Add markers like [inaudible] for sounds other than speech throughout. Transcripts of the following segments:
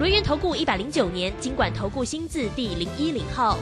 轮源投顾一百零九年经管投顾新字第零一零号。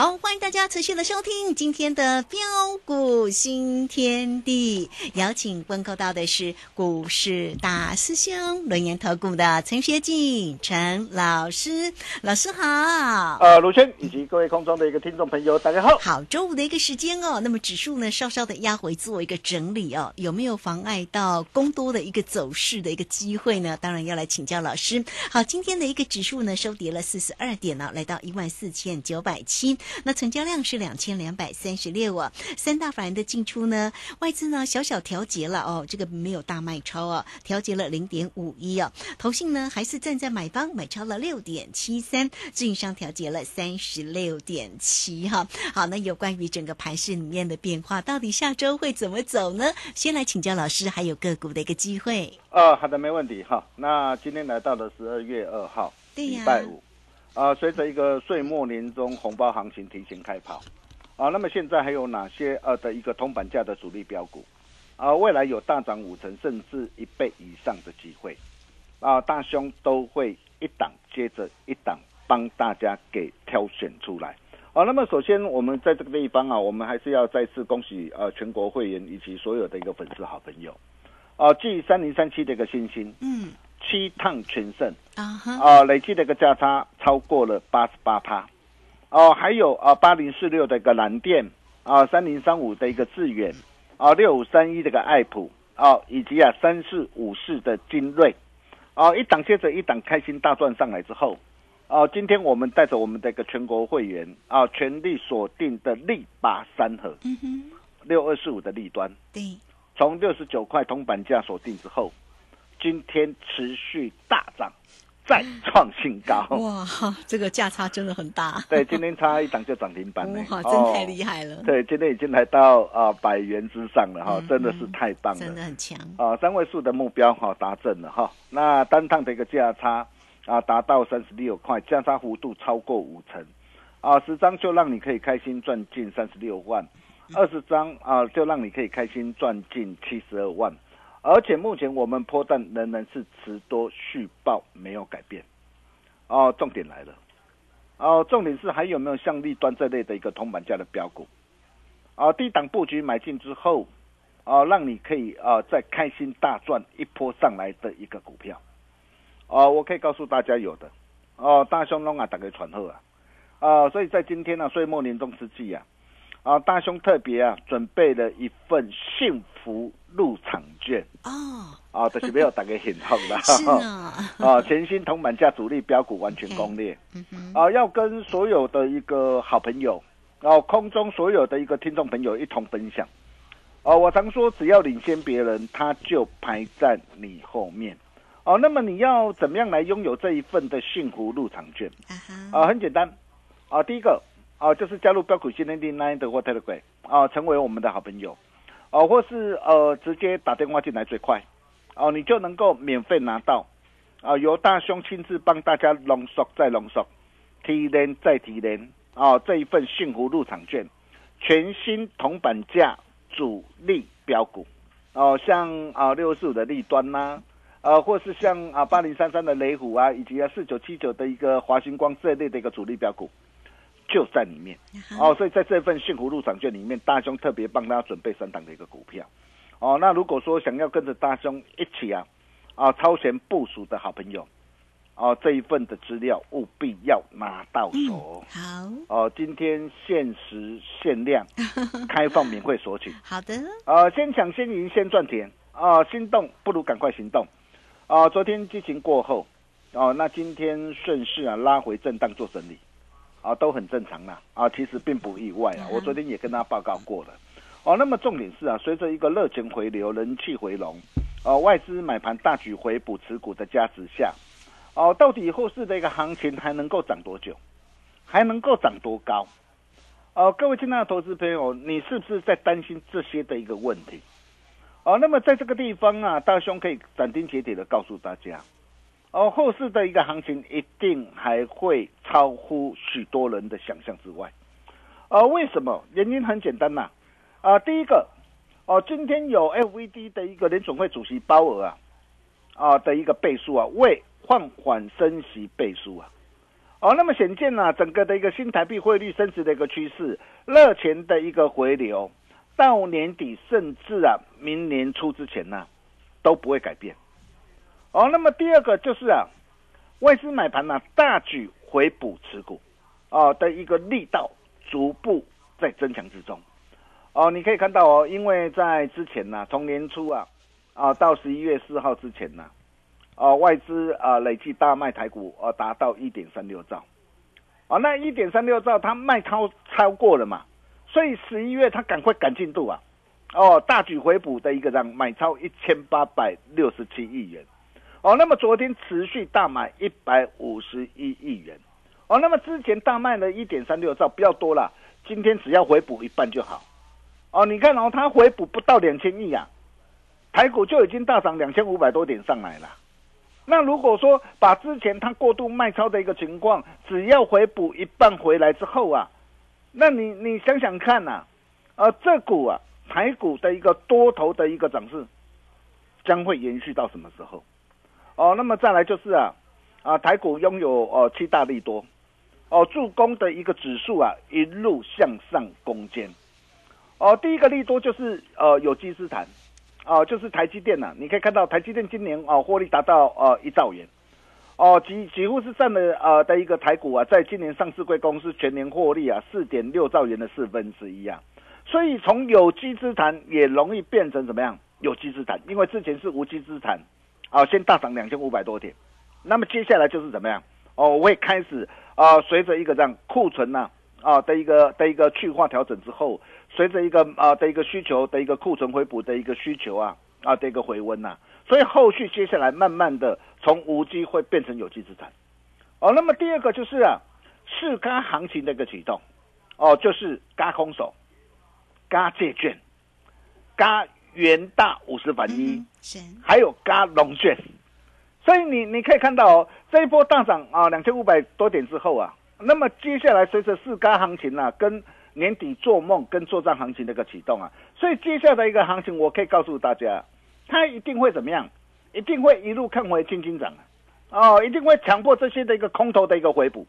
好，欢迎大家持续的收听今天的标股新天地，邀请问候到的是股市大师兄轮研投顾的陈学进陈老师，老师好。呃，卢轩以及各位空中的一个听众朋友，大家好。好，周五的一个时间哦，那么指数呢稍稍的压回做一个整理哦，有没有妨碍到公多的一个走势的一个机会呢？当然要来请教老师。好，今天的一个指数呢收跌了四十二点呢，来到一万四千九百七。那成交量是两千两百三十六啊，三大法人的进出呢，外资呢小小调节了哦，这个没有大卖超啊，调节了零点五一啊，投信呢还是站在买方买超了六点七三，自营商调节了三十六点七哈。好，那有关于整个盘市里面的变化，到底下周会怎么走呢？先来请教老师，还有个股的一个机会。呃，好的，没问题哈。那今天来到了十二月二号，礼拜五。啊，随着一个岁末年终红包行情提前开跑，啊，那么现在还有哪些呃的一个通板价的主力标股，啊，未来有大涨五成甚至一倍以上的机会，啊，大兄都会一档接着一档帮大家给挑选出来，啊，那么首先我们在这个地方啊，我们还是要再次恭喜呃全国会员以及所有的一个粉丝好朋友，啊，继三零三七的一个星星，嗯。七趟全胜。啊！啊，累计的一个价差超过了八十八趴。哦，还有啊，八零四六的一个蓝电啊，三零三五的一个致远啊，六五三一这个爱普啊，以及啊三四五四的精锐啊，一档接着一档开心大赚上来之后啊，今天我们带着我们的一个全国会员啊，全力锁定的力拔三核，嗯哼，六二四五的利端，对，从六十九块铜板价锁定之后。今天持续大涨，再创新高。[laughs] 哇，这个价差真的很大。对，今天差一档就涨停板了。哇，真太厉害了。对，今天已经来到啊百元之上了哈，真的是太棒了，真的很强。啊，三位数的目标哈达阵了哈。那单趟的一个价差啊达到三十六块，价差幅度超过五成。啊，十张就让你可以开心赚进三十六万，二十张啊就让你可以开心赚进七十二万。而且目前我们波段仍然是持多续报，没有改变。哦，重点来了，哦，重点是还有没有像立端这类的一个铜板价的标股？啊，低档布局买进之后，啊，让你可以啊再开心大赚一波上来的一个股票。哦，我可以告诉大家有的。哦，大兄龙啊，打给传后啊。啊，所以在今天呢，岁末年终之际啊。啊，大兄特别啊，准备了一份幸福入场券哦，啊，但是没有打给很痛的，[laughs] 是啊，[laughs] 啊，全新铜板价主力标股完全攻略，啊，要跟所有的一个好朋友，然后空中所有的一个听众朋友一同分享，哦，我常说只要领先别人，他就排在你后面，哦，那么你要怎么样来拥有这一份的幸福入场券？啊，很简单，啊，第一个。啊，就是加入标股新天地 Nine 的 Telegram 啊，成为我们的好朋友，哦，或是呃直接打电话进来最快，哦，你就能够免费拿到，啊，由大兄亲自帮大家浓缩再浓缩，提炼再提炼，啊，这一份幸福入场券，全新铜板价主力标股，哦，像啊六四五的立端呐，呃，或是像啊八零三三的雷虎啊，以及啊四九七九的一个华星光这类的一个主力标股。就在里面哦，所以在这份幸福入场券里面，大兄特别帮大家准备三档的一个股票哦。那如果说想要跟着大兄一起啊啊超前部署的好朋友哦，这一份的资料务必要拿到手。好哦，今天限时限量 [laughs] 开放免费索取。好的呃，先抢先赢先赚钱啊！心动不如赶快行动啊！昨天激情过后哦，那今天顺势啊拉回震荡做整理。啊，都很正常啦，啊，其实并不意外啊。我昨天也跟他报告过了，哦，那么重点是啊，随着一个热情回流、人气回笼，呃，外资买盘大举回补持股的加持下，哦，到底后市的一个行情还能够涨多久？还能够涨多高？哦，各位亲爱的投资朋友，你是不是在担心这些的一个问题？哦，那么在这个地方啊，大兄可以斩钉截铁的告诉大家，哦，后市的一个行情一定还会超乎许多人的想象之外。呃，为什么？原因很简单呐，啊，第一个，哦，今天有 FVD 的一个联总会主席鲍尔啊，啊的一个背书啊，为放缓升息背书啊。哦，那么显见呢，整个的一个新台币汇率升值的一个趋势，热钱的一个回流，到年底甚至啊，明年初之前呢，都不会改变。哦，那么第二个就是啊，外资买盘呢大举回补持股，哦的一个力道逐步在增强之中。哦，你可以看到哦，因为在之前呢，从年初啊，啊到十一月四号之前呢。哦，外资啊累计大卖台股，呃，达到一点三六兆，啊，那一点三六兆它卖超超过了嘛，所以十一月它赶快赶进度啊，哦，大举回补的一个让买超一千八百六十七亿元，哦，那么昨天持续大买一百五十一亿元，哦，那么之前大卖了一点三六兆不要多了，今天只要回补一半就好，哦，你看哦，它回补不到两千亿啊，台股就已经大涨两千五百多点上来了。那如果说把之前它过度卖超的一个情况，只要回补一半回来之后啊，那你你想想看呐，呃，这股啊台股的一个多头的一个涨势，将会延续到什么时候？哦，那么再来就是啊，啊台股拥有哦七大利多，哦助攻的一个指数啊一路向上攻坚，哦第一个利多就是呃有机资产。哦，就是台积电呐，你可以看到台积电今年哦获利达到呃一兆元，哦几几乎是占了呃的一个台股啊，在今年上市贵公司全年获利啊四点六兆元的四分之一啊，所以从有机资产也容易变成怎么样？有机资产，因为之前是无机资产，啊先大涨两千五百多点，那么接下来就是怎么样？哦会开始啊随着一个这样库存呐啊的一个的一个去化调整之后。随着一个啊的一个需求的一个库存回补的一个需求啊啊的一个回温呐，所以后续接下来慢慢的从无机会变成有机资产，哦，那么第二个就是啊，市嘎行情的一个启动，哦，就是嘎空手，嘎借券，嘎元大五十反一，还有嘎龙券，所以你你可以看到哦，这一波大涨啊两千五百多点之后啊，那么接下来随着四嘎行情啊跟年底做梦跟作战行情的一个启动啊，所以接下来一个行情，我可以告诉大家，它一定会怎么样？一定会一路看回轻轻涨啊！哦，一定会强迫这些的一个空头的一个回补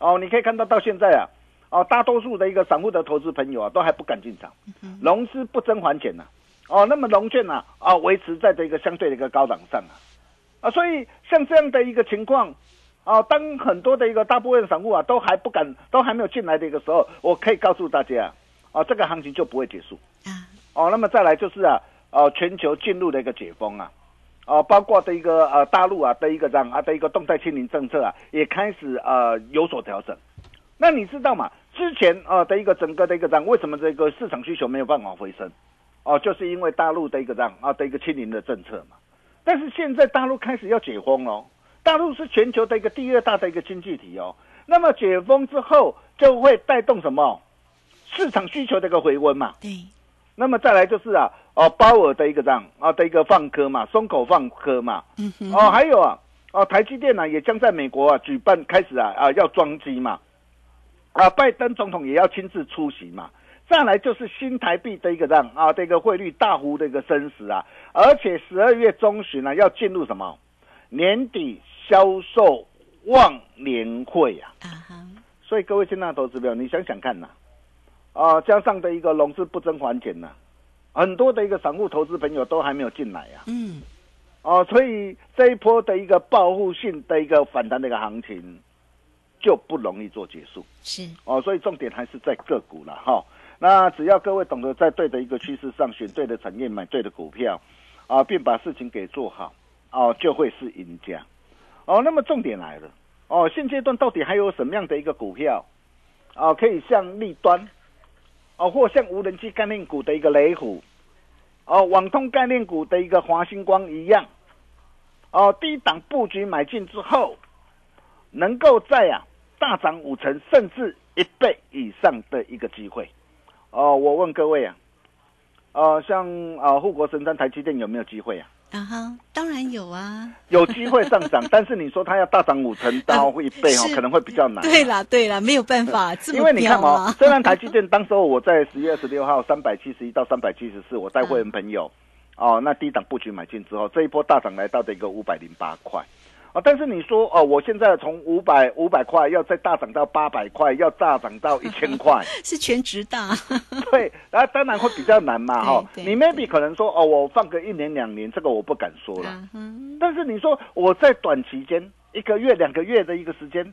哦。你可以看到到现在啊，哦，大多数的一个散户的投资朋友啊，都还不敢进场，融资不增还钱呐。哦，那么融券呢啊，维持在这一个相对的一个高档上啊啊，所以像这样的一个情况。哦，当很多的一个大部分散户啊都还不敢，都还没有进来的一个时候，我可以告诉大家，啊，这个行情就不会结束啊。哦，那么再来就是啊，哦，全球进入的一个解封啊，哦，包括的一个呃大陆啊的一个这样啊的一个动态清零政策啊，也开始呃有所调整。那你知道吗？之前啊的一个整个的一个这样，为什么这个市场需求没有办法回升？哦，就是因为大陆的一个这样啊的一个清零的政策嘛。但是现在大陆开始要解封哦。大陆是全球的一个第二大的一个经济体哦，那么解封之后就会带动什么市场需求的一个回温嘛？对。那么再来就是啊，哦，鲍尔的一个这样啊的一个放科嘛，松口放科嘛。嗯哼。哦，还有啊，哦，台积电呢也将在美国啊举办开始啊啊要装机嘛，啊，拜登总统也要亲自出席嘛。再来就是新台币的一个这样啊这个汇率大幅的一个升值啊，而且十二月中旬呢要进入什么？年底。销售旺年会啊，所以各位亲爱的投资友，你想想看呐，啊，加上的一个融资不增还钱呐，很多的一个散户投资朋友都还没有进来啊，嗯，哦，所以这一波的一个报复性的一个反弹的一个行情就不容易做结束，是。哦，所以重点还是在个股了哈。那只要各位懂得在对的一个趋势上选对的产业买对的股票，啊，并把事情给做好，哦，就会是赢家。哦，那么重点来了，哦，现阶段到底还有什么样的一个股票，哦，可以像立端，哦，或像无人机概念股的一个雷虎，哦，网通概念股的一个华星光一样，哦低档布局买进之后，能够在啊大涨五成甚至一倍以上的一个机会。哦，我问各位啊，呃，像啊护国神山台积电有没有机会啊？啊哈，当然有啊，有机会上涨，[laughs] 但是你说它要大涨五成到一倍哦，可能会比较难。对啦，对啦，没有办法，因为你看嘛，虽然台积电当时候我在十月二十六号三百七十一到三百七十四，我带会员朋友哦，那低档布局买进之后，这一波大涨来到的一个五百零八块。啊！但是你说哦，我现在从五百五百块要再大涨到八百块，要大涨到一千块，[laughs] 是全值大。[laughs] 对，那当然会比较难嘛，哈。你 maybe 可能说哦，我放个一年两年，这个我不敢说了。但是你说我在短期间一个月两个月的一个时间，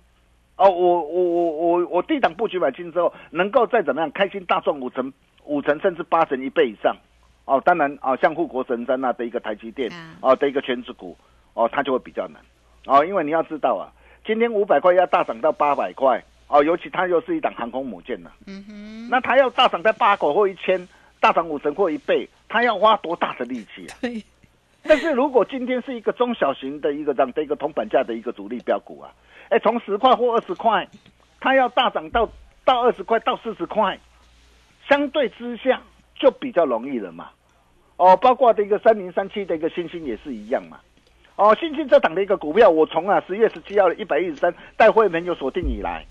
哦，我我我我我低档布局买进之后，能够再怎么样开心大赚五成五成甚至八成一倍以上，哦，当然啊，像护国神山那的一个台积电啊的一个全职股，哦，它就会比较难。哦，因为你要知道啊，今天五百块要大涨到八百块哦，尤其它又是一档航空母舰呢。嗯哼，那它要大涨在八口或一千，大涨五成或一倍，它要花多大的力气啊？[laughs] 对。但是如果今天是一个中小型的一个这样的一个铜板价的一个主力标股啊，哎，从十块或二十块，它要大涨到到二十块到四十块，相对之下就比较容易了嘛。哦，包括这个三零三七的一个星星也是一样嘛。哦，新兴这档的一个股票，我从啊十月十七号的一百一十三带会员有锁定以来，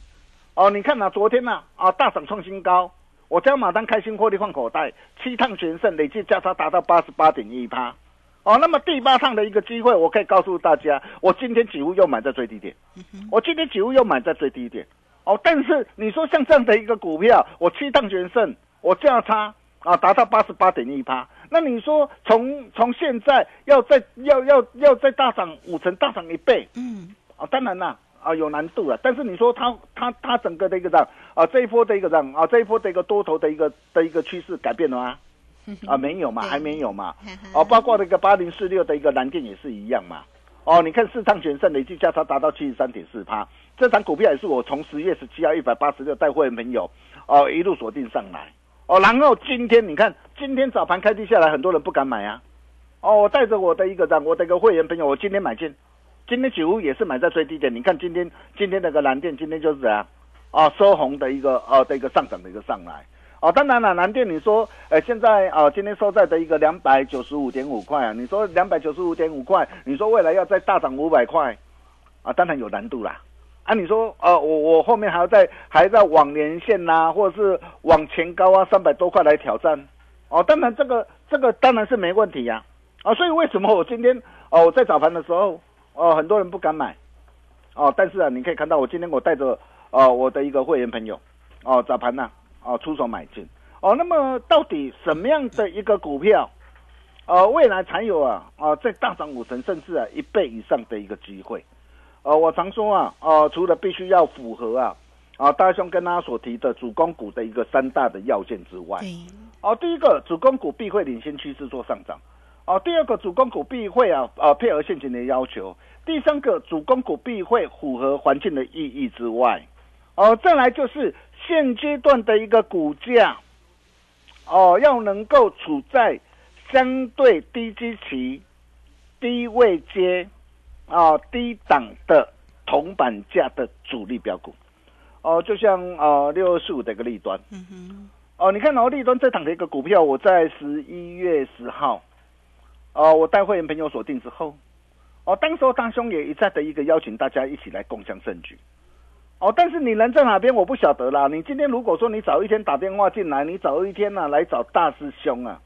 哦，你看呐，昨天呐啊大涨创新高，我将马单开心获利放口袋，七趟全胜，累计价差达到八十八点一趴，哦，那么第八趟的一个机会，我可以告诉大家，我今天几乎又买在最低点，我今天几乎又买在最低点，哦，但是你说像这样的一个股票，我七趟全胜，我价差啊达到八十八点一趴。那你说从从现在要再要要要再大涨五成，大涨一倍，嗯，啊，当然啦，啊，有难度了。但是你说它它它整个的一个涨啊，这一波的一个涨啊，这一波的一个多头的一个的一个趋势改变了吗？[laughs] 啊，没有嘛，还没有嘛。哦，[laughs] 包括那个八零四六的一个蓝电也是一样嘛。哦，你看市场全胜累计价差达到七十三点四趴，这张股票也是我从十月十七号一百八十六带会员朋友哦一路锁定上来。哦，然后今天你看，今天早盘开低下来，很多人不敢买啊。哦，我带着我的一个这样，我的一个会员朋友，我今天买进，今天几乎也是买在最低点。你看今天今天那个蓝电，今天就是怎样？啊，收红的一个呃的一个上涨的一个上来。哦，当然了，蓝电你说，呃，现在啊，今天收在的一个两百九十五点五块啊，你说两百九十五点五块，你说未来要再大涨五百块，啊，当然有难度啦。啊，你说，呃，我我后面还要再还在往年线呐，或者是往前高啊，三百多块来挑战，哦，当然这个这个当然是没问题呀，啊，所以为什么我今天哦在早盘的时候，哦很多人不敢买，哦，但是啊，你可以看到我今天我带着哦我的一个会员朋友，哦早盘呐，哦出手买进，哦，那么到底什么样的一个股票，呃未来才有啊啊在大涨五成甚至啊一倍以上的一个机会？呃，我常说啊，呃，除了必须要符合啊，啊，大兄跟他所提的主攻股的一个三大的要件之外，哦，第一个主攻股必会领先趋势做上涨，哦，第二个主攻股必会啊，啊，配合现金的要求，第三个主攻股必会符合环境的意义之外，哦，再来就是现阶段的一个股价，哦，要能够处在相对低基期、低位阶。啊，低档的铜板价的主力标股，哦，就像啊六二四五的一个利端，嗯哼，哦，你看哦，利端这档的一个股票，我在十一月十号，哦，我带会员朋友锁定之后，哦，当时候大兄也一再的一个邀请大家一起来共享盛举，哦，但是你人在哪边我不晓得啦。你今天如果说你早一天打电话进来，你早一天呢来找大师兄啊，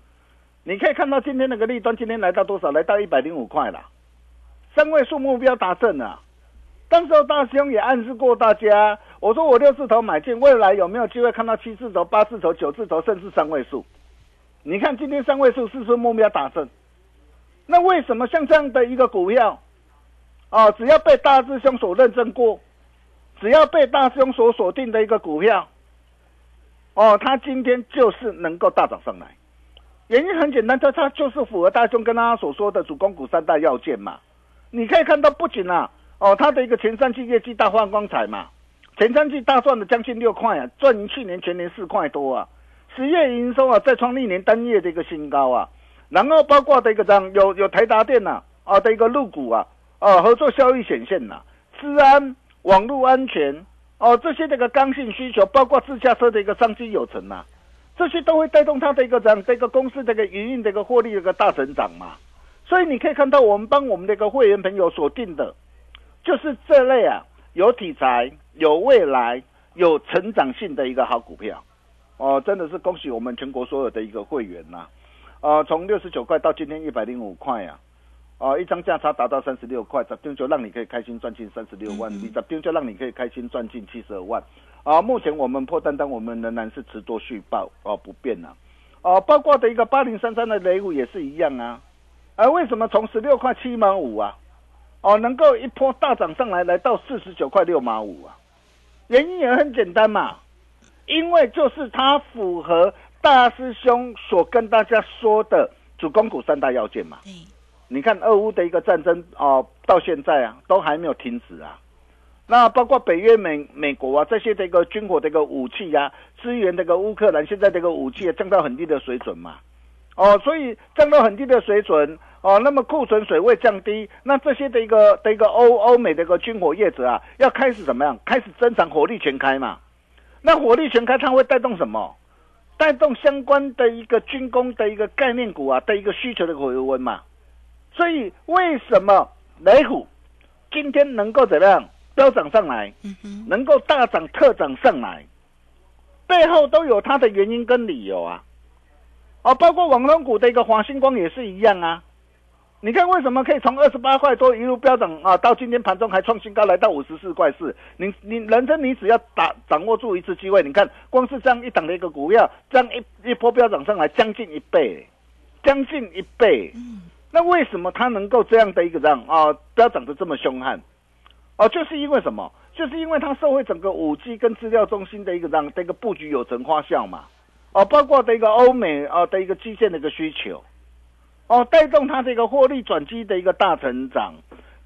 你可以看到今天那个利端今天来到多少？来到一百零五块了。三位数目标达成了，当时候大兄也暗示过大家，我说我六字头买进，未来有没有机会看到七字头、八字头、九字头，甚至三位数？你看今天三位数是不是目标达成？那为什么像这样的一个股票，啊，只要被大师兄所认证过，只要被大师兄所锁定的一个股票，哦，它今天就是能够大涨上来？原因很简单，它它就是符合大兄跟他所说的主攻股三大要件嘛。你可以看到，不仅啊，哦，它的一个前三季业绩大放光彩嘛，前三季大赚了将近六块啊，赚去年全年四块多啊，十月营收啊再创历年单月的一个新高啊，然后包括的一个样，有有台达电呐，啊的一个入股啊，啊，合作效益显现呐，治安、网络安全哦，这些这个刚性需求，包括自驾车的一个商机有成呐，这些都会带动它的一个这样这个公司这个营运的一个获利的一个大成长嘛。所以你可以看到，我们帮我们的一个会员朋友锁定的，就是这类啊，有题材、有未来、有成长性的一个好股票。哦，真的是恭喜我们全国所有的一个会员呐！啊，从六十九块到今天一百零五块呀，啊，一张价差达到三十六块，十天就让你可以开心赚进三十六万，你十天就让你可以开心赚进七十二万。啊，目前我们破单单，我们仍然是持多续报，哦，不变呐。哦，包括的一个八零三三的雷五也是一样啊。而为什么从十六块七毛五啊，哦，能够一波大涨上来，来到四十九块六毛五啊？原因也很简单嘛，因为就是它符合大师兄所跟大家说的主攻股三大要件嘛。你看俄乌的一个战争哦，到现在啊都还没有停止啊。那包括北约美美国啊这些的一个军火的一个武器呀，支援这个乌克兰，现在这个武器也降到很低的水准嘛。哦，所以降到很低的水准。哦，那么库存水位降低，那这些的一个的一个欧欧美的一个军火业者啊，要开始怎么样？开始增长火力全开嘛？那火力全开，它会带动什么？带动相关的一个军工的一个概念股啊的一个需求的回温嘛？所以为什么雷虎今天能够怎么样飙涨上来？能够大涨特涨上来，背后都有它的原因跟理由啊！哦，包括网通股的一个华星光也是一样啊。你看为什么可以从二十八块多一路飙涨啊，到今天盘中还创新高，来到五十四块四。你你人生你只要打掌握住一次机会，你看光是这样一档的一个股票，这样一一波飙涨上来，将近一倍，将近一倍。嗯，那为什么它能够这样的一个样啊，飙涨得这么凶悍？哦，就是因为什么？就是因为它社会整个五 G 跟资料中心的一个样的一个布局有成花效嘛。哦，包括的一个欧美啊的一个基建的一个需求。哦，带动它这个获利转机的一个大成长，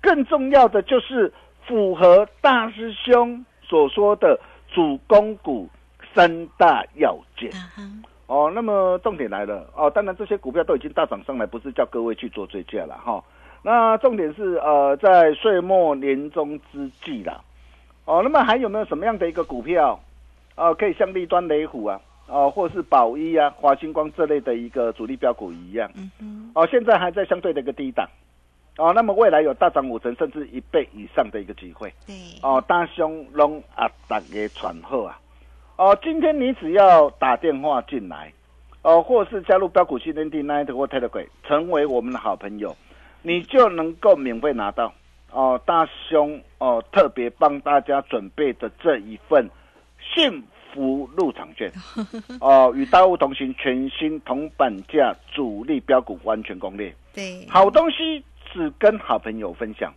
更重要的就是符合大师兄所说的主攻股三大要件。哦，那么重点来了哦，当然这些股票都已经大涨上来，不是叫各位去做追加了哈。那重点是呃，在岁末年终之际啦。哦，那么还有没有什么样的一个股票哦，可以像立端雷虎啊？哦，或是宝一啊、华星光这类的一个主力标股一样，哦，现在还在相对的一个低档，哦，那么未来有大涨五成甚至一倍以上的一个机会，对，哦，大兄龙啊，大家传后啊，哦，今天你只要打电话进来，哦，或是加入标股训练营 Night 或 Telegram，成为我们的好朋友，你就能够免费拿到哦，大兄哦，特别帮大家准备的这一份幸福入场券 [laughs] 哦，与大物同行，全新铜板价主力标股完全攻略。对，好东西只跟好朋友分享，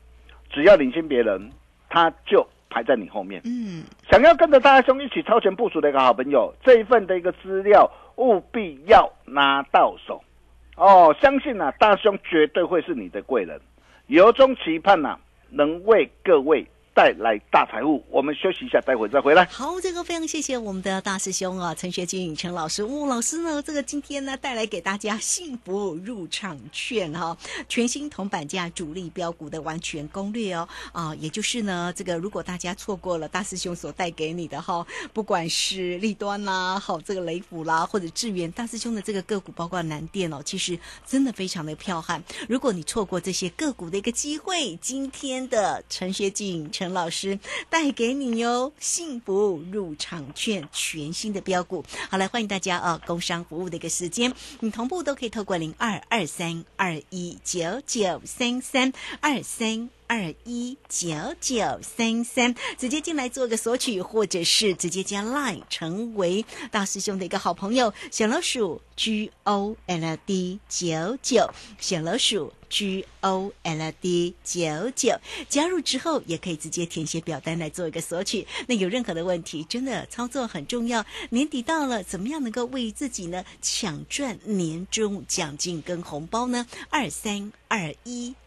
只要领先别人，他就排在你后面。嗯，想要跟着大兄一起超前部署的一个好朋友，这一份的一个资料务必要拿到手哦！相信啊，大兄绝对会是你的贵人，由衷期盼呐，能为各位。带来大财富，我们休息一下，待会再回来。好，这个非常谢谢我们的大师兄啊，陈学军陈老师。吴老师呢，这个今天呢带来给大家幸福入场券哈，全新铜板价主力标股的完全攻略哦啊，也就是呢，这个如果大家错过了大师兄所带给你的哈，不管是立端啦，好这个雷虎啦，或者智源，大师兄的这个个股，包括南电哦，其实真的非常的彪悍。如果你错过这些个股的一个机会，今天的陈学俊陈。老师带给你哟，幸福入场券，全新的标股。好，来欢迎大家啊！工商服务的一个时间，你同步都可以透过零二二三二一九九三三二三。二一九九三三，直接进来做个索取，或者是直接加 Line 成为大师兄的一个好朋友，小老鼠 G O L D 九九，小老鼠 G O L D 九九，加入之后也可以直接填写表单来做一个索取。那有任何的问题，真的操作很重要。年底到了，怎么样能够为自己呢抢赚年终奖金跟红包呢？二三二一。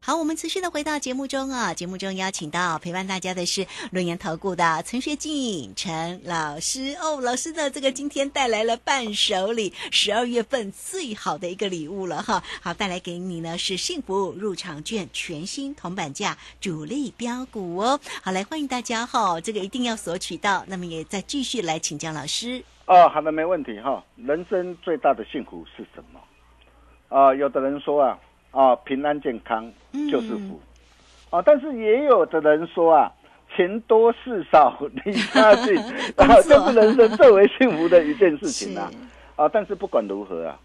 好，我们持续的回到节目中啊，节目中邀请到陪伴大家的是论言投顾的陈学静陈老师哦，老师呢这个今天带来了伴手礼，十二月份最好的一个礼物了哈。好，带来给你呢是幸福入场券，全新铜板价主力标股哦。好，来欢迎大家哈，这个一定要索取到。那么也再继续来请教老师。哦，好的，没问题哈。人生最大的幸福是什么？啊，有的人说啊。啊，平安健康就是福，啊，但是也有的人说啊，钱多事少离家近，[laughs] 啊，就是人生最为幸福的一件事情啊，啊，但是不管如何啊，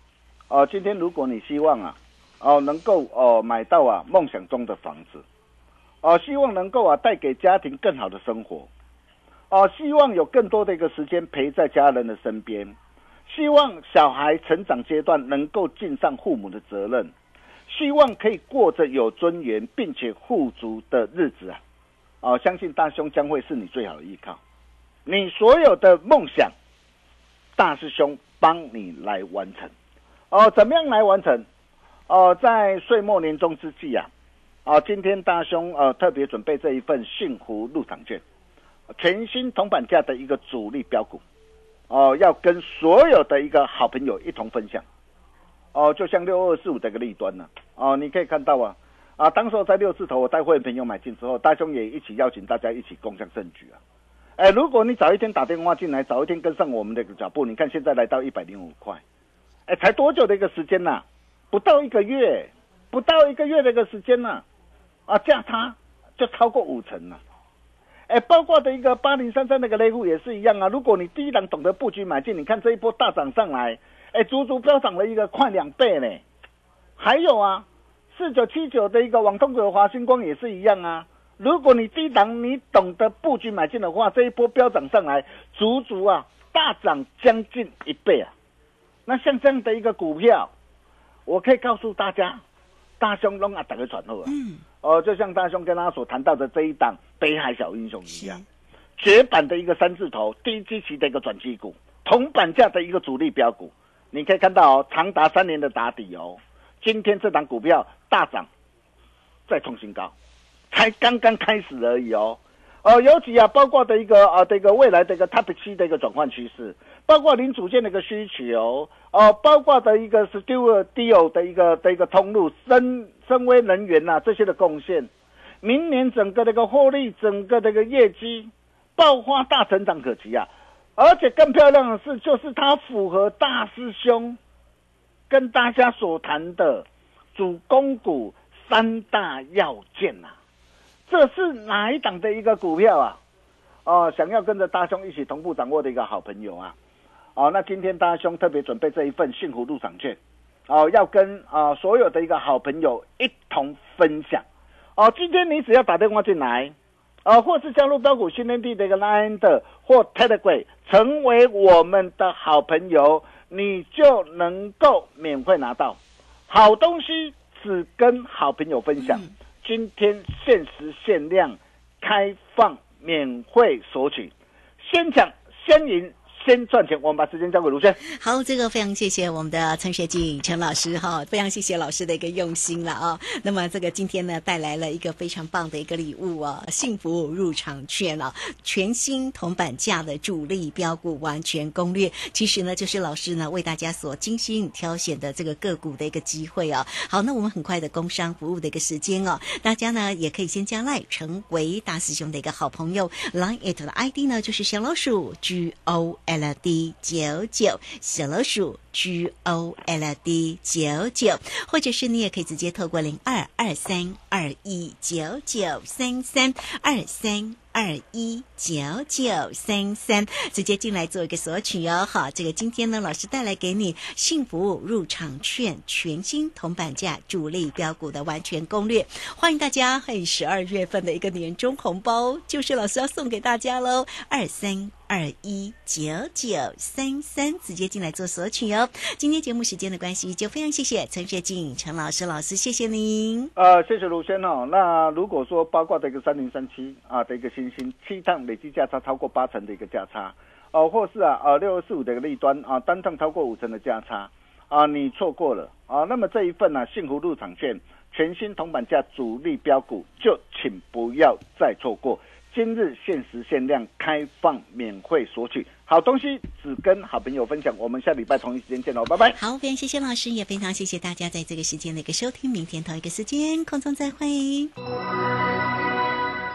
啊，今天如果你希望啊，哦，能够哦买到啊梦想中的房子，哦，希望能够啊带给家庭更好的生活，哦，希望有更多的一个时间陪在家人的身边，希望小孩成长阶段能够尽上父母的责任。希望可以过着有尊严并且富足的日子啊！哦，相信大兄将会是你最好的依靠。你所有的梦想，大师兄帮你来完成。哦，怎么样来完成？哦，在岁末年终之际啊，哦，今天大兄呃特别准备这一份幸福入场券，全新铜板价的一个主力标股，哦，要跟所有的一个好朋友一同分享。哦，就像六二四五这个利端呢，哦，你可以看到啊，啊，当时在六字头，我带会员朋友买进之后，大兄也一起邀请大家一起共享盛举啊。哎，如果你早一天打电话进来，早一天跟上我们的脚步，你看现在来到一百零五块，哎，才多久的一个时间呐？不到一个月，不到一个月的一个时间呐，啊，价差就超过五成了。哎，包括的一个八零三三那个雷户也是一样啊。如果你第一档懂得布局买进，你看这一波大涨上来。哎，足足飙涨了一个快两倍呢！还有啊，四九七九的一个网通的华星光也是一样啊。如果你低档你懂得布局买进的话，这一波飙涨上来，足足啊大涨将近一倍啊！那像这样的一个股票，我可以告诉大家，大兄龙啊打个传呼啊，嗯，哦，就像大兄跟他所谈到的这一档北海小英雄一样，绝版的一个三字头低基期的一个转机股，同板价的一个主力标股。你可以看到哦，长达三年的打底哦，今天这档股票大涨，再创新高，才刚刚开始而已哦。哦，尤其啊，包括的一个啊，这个未来的一个 Type C 的一个转换趋势，包括零组件的一个需求哦，包括的一个 Studio 的一个的一个通路，深深威能源呐这些的贡献，明年整个的一个获利，整个的一个业绩爆发大成长可期啊。而且更漂亮的是，就是它符合大师兄跟大家所谈的主攻股三大要件呐。这是哪一档的一个股票啊？哦，想要跟着大兄一起同步掌握的一个好朋友啊！哦，那今天大兄特别准备这一份幸福入场券，哦，要跟啊所有的一个好朋友一同分享。哦，今天你只要打电话进来。啊，或是加入标股训练地的一个 Line 的或 Telegram，成为我们的好朋友，你就能够免费拿到好东西，只跟好朋友分享。今天限时限量开放免费索取，先抢先赢先赚钱。我们把时间交给卢轩。好，这个非常谢谢我们的陈学静陈老师哈，非常谢谢老师的一个用心了啊。那么这个今天呢，带来了一个非常棒的一个礼物啊，幸福入场券啊，全新铜板价的主力标股完全攻略。其实呢，就是老师呢为大家所精心挑选的这个个股的一个机会啊。好，那我们很快的工商服务的一个时间哦，大家呢也可以先加赖成为大师兄的一个好朋友，line it 的 ID 呢就是小老鼠 G O L L D 九九，小老鼠 G O L D 九九，或者是你也可以直接透过零二二三二一九九三三二三。二一九九三三，直接进来做一个索取哦。好，这个今天呢，老师带来给你幸福入场券，全新铜板价主力标股的完全攻略，欢迎大家！嘿，十二月份的一个年终红包，就是老师要送给大家喽，二三。二一九九三三，直接进来做索取哦。今天节目时间的关系，就非常谢谢陈学静陈老师老师，谢谢您。呃，谢谢卢先哦。那如果说包括这个三零三七啊的一个新七趟累计价差超过八成的一个价差，哦，或是啊呃六二四五的一个利端啊单趟超过五成的价差啊，你错过了啊。那么这一份呢幸福入场券全新铜板价主力标股，就请不要再错过。今日限时限量开放免费索取，好东西只跟好朋友分享。我们下礼拜同一时间见喽，拜拜。好，非常谢谢老师，也非常谢谢大家在这个时间的一个收听。明天同一个时间空中再会。